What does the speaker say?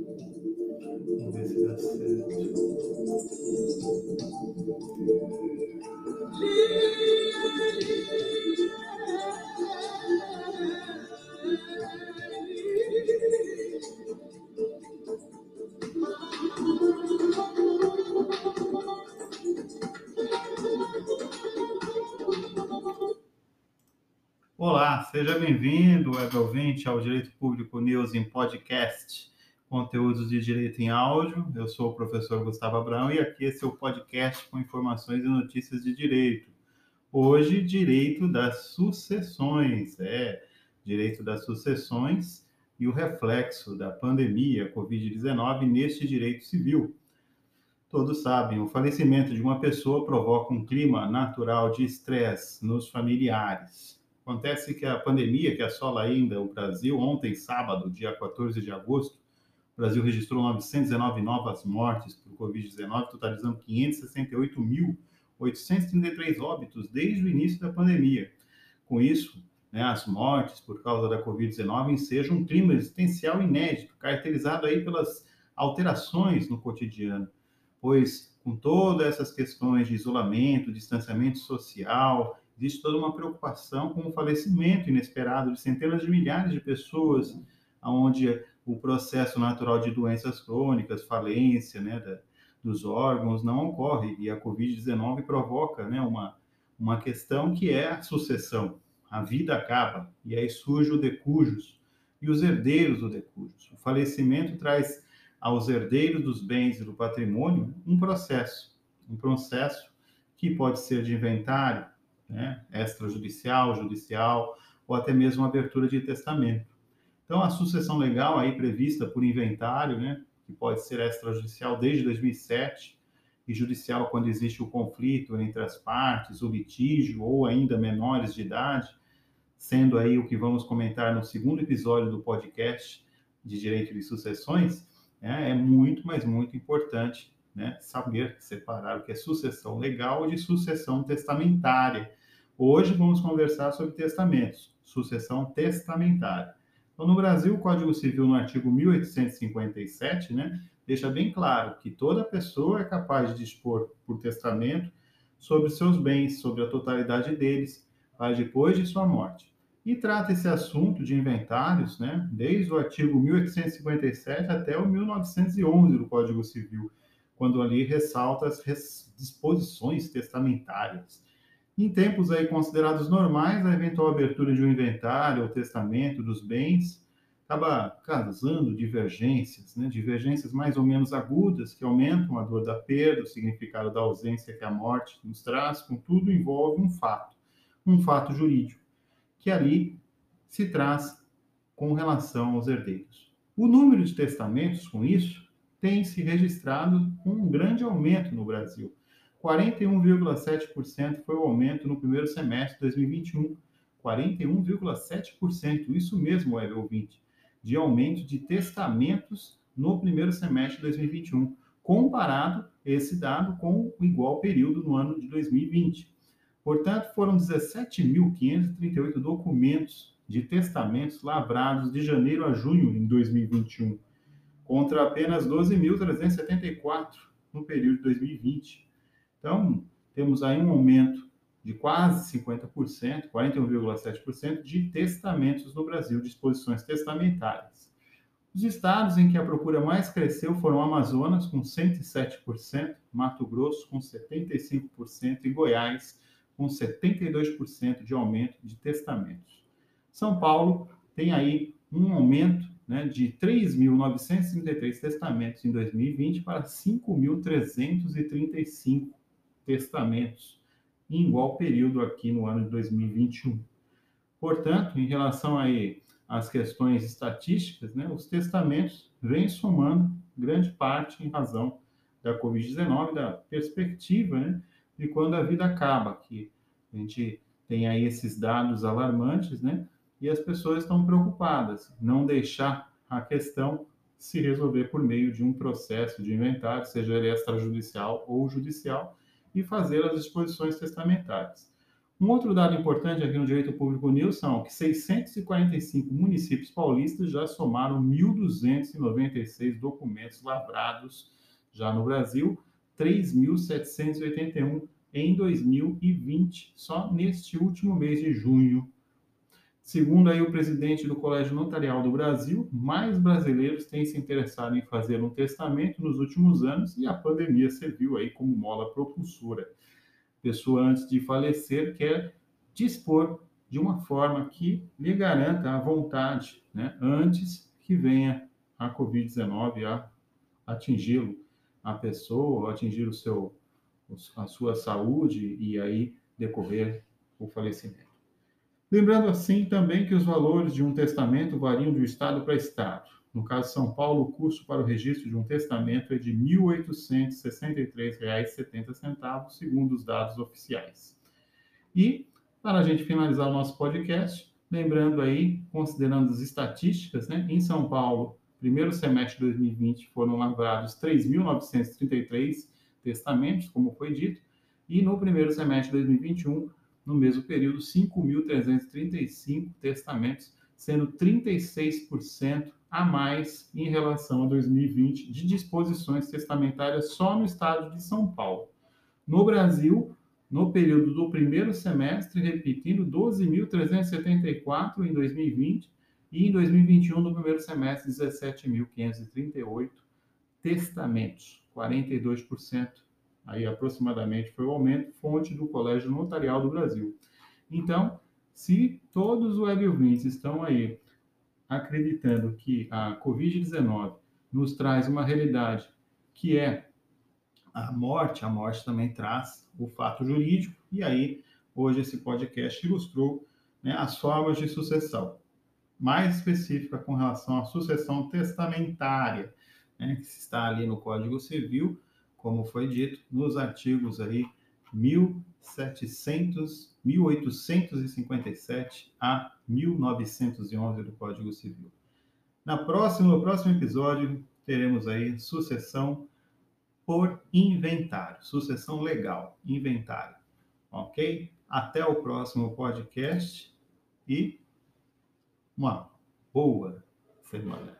Vamos ver se dá certo. Olá, seja bem-vindo, web ouvinte, ao Direito Público News em Podcast, conteúdos de direito em áudio. Eu sou o professor Gustavo Abrão e aqui é o podcast com informações e notícias de direito. Hoje, direito das sucessões, é, direito das sucessões e o reflexo da pandemia Covid-19 neste direito civil. Todos sabem, o falecimento de uma pessoa provoca um clima natural de estresse nos familiares Acontece que a pandemia que assola ainda o Brasil, ontem, sábado, dia 14 de agosto, o Brasil registrou 919 novas mortes por Covid-19, totalizando 568.833 óbitos desde o início da pandemia. Com isso, né, as mortes por causa da Covid-19 ensejam um clima existencial inédito, caracterizado aí pelas alterações no cotidiano, pois com todas essas questões de isolamento, distanciamento social, existe toda uma preocupação com o falecimento inesperado de centenas de milhares de pessoas, onde o processo natural de doenças crônicas, falência né, da, dos órgãos não ocorre e a Covid-19 provoca né, uma, uma questão que é a sucessão. A vida acaba e aí surge o decujus e os herdeiros do decujus. O falecimento traz aos herdeiros dos bens e do patrimônio um processo, um processo que pode ser de inventário, né, extrajudicial, judicial, ou até mesmo abertura de testamento. Então, a sucessão legal aí prevista por inventário, né, que pode ser extrajudicial desde 2007 e judicial quando existe o conflito entre as partes, o litígio ou ainda menores de idade, sendo aí o que vamos comentar no segundo episódio do podcast de direito de sucessões, né, é muito, mas muito importante né, saber separar o que é sucessão legal de sucessão testamentária, Hoje vamos conversar sobre testamentos, sucessão testamentária. Então, no Brasil, o Código Civil, no artigo 1857, né, deixa bem claro que toda pessoa é capaz de dispor por testamento sobre seus bens, sobre a totalidade deles, para depois de sua morte. E trata esse assunto de inventários, né, desde o artigo 1857 até o 1911 do Código Civil, quando ali ressalta as disposições testamentárias. Em tempos aí considerados normais, a eventual abertura de um inventário ou testamento dos bens acaba causando divergências, né? divergências mais ou menos agudas que aumentam a dor da perda, o significado da ausência que a morte nos traz, contudo envolve um fato, um fato jurídico, que ali se traz com relação aos herdeiros. O número de testamentos, com isso, tem se registrado com um grande aumento no Brasil. 41,7% foi o aumento no primeiro semestre de 2021. 41,7%, isso mesmo, web ouvinte, de aumento de testamentos no primeiro semestre de 2021, comparado esse dado com o igual período no ano de 2020. Portanto, foram 17.538 documentos de testamentos lavrados de janeiro a junho em 2021, contra apenas 12.374 no período de 2020. Então, temos aí um aumento de quase 50%, 41,7% de testamentos no Brasil, disposições testamentárias. Os estados em que a procura mais cresceu foram Amazonas, com 107%, Mato Grosso, com 75%, e Goiás, com 72% de aumento de testamentos. São Paulo tem aí um aumento né, de 3.933 testamentos em 2020 para 5.335 testamentos em igual período aqui no ano de 2021. Portanto, em relação aí às questões estatísticas, né, os testamentos vêm somando grande parte em razão da Covid-19, da perspectiva né, de quando a vida acaba, que a gente tem aí esses dados alarmantes, né, e as pessoas estão preocupadas, não deixar a questão se resolver por meio de um processo de inventário, seja ele extrajudicial ou judicial, e fazer as disposições testamentárias. Um outro dado importante aqui no Direito Público News são que 645 municípios paulistas já somaram 1.296 documentos lavrados já no Brasil, 3.781 em 2020, só neste último mês de junho. Segundo aí o presidente do Colégio Notarial do Brasil, mais brasileiros têm se interessado em fazer um testamento nos últimos anos e a pandemia serviu aí como mola propulsora pessoa antes de falecer quer dispor de uma forma que lhe garanta a vontade, né, antes que venha a Covid-19 a atingi-lo, a pessoa, atingir o seu, a sua saúde e aí decorrer o falecimento. Lembrando assim também que os valores de um testamento variam de estado para estado. No caso de São Paulo, o custo para o registro de um testamento é de R$ 1.863,70, segundo os dados oficiais. E, para a gente finalizar o nosso podcast, lembrando aí, considerando as estatísticas, né, em São Paulo, primeiro semestre de 2020 foram lavrados 3.933 testamentos, como foi dito, e no primeiro semestre de 2021, no mesmo período, 5.335 testamentos, sendo 36% a mais em relação a 2020 de disposições testamentárias só no estado de São Paulo. No Brasil, no período do primeiro semestre, repetindo, 12.374 em 2020 e em 2021, no primeiro semestre, 17.538 testamentos, 42%, aí aproximadamente foi o aumento, fonte do Colégio Notarial do Brasil. Então, se todos os web ouvintes estão aí acreditando que a Covid-19 nos traz uma realidade que é a morte, a morte também traz o fato jurídico, e aí hoje esse podcast ilustrou né, as formas de sucessão, mais específica com relação à sucessão testamentária, né, que está ali no Código Civil, como foi dito, nos artigos aí 1700, 1857 a 1911 do Código Civil. Na próxima, no próximo episódio, teremos aí sucessão por inventário, sucessão legal, inventário. Ok? Até o próximo podcast e uma boa semana.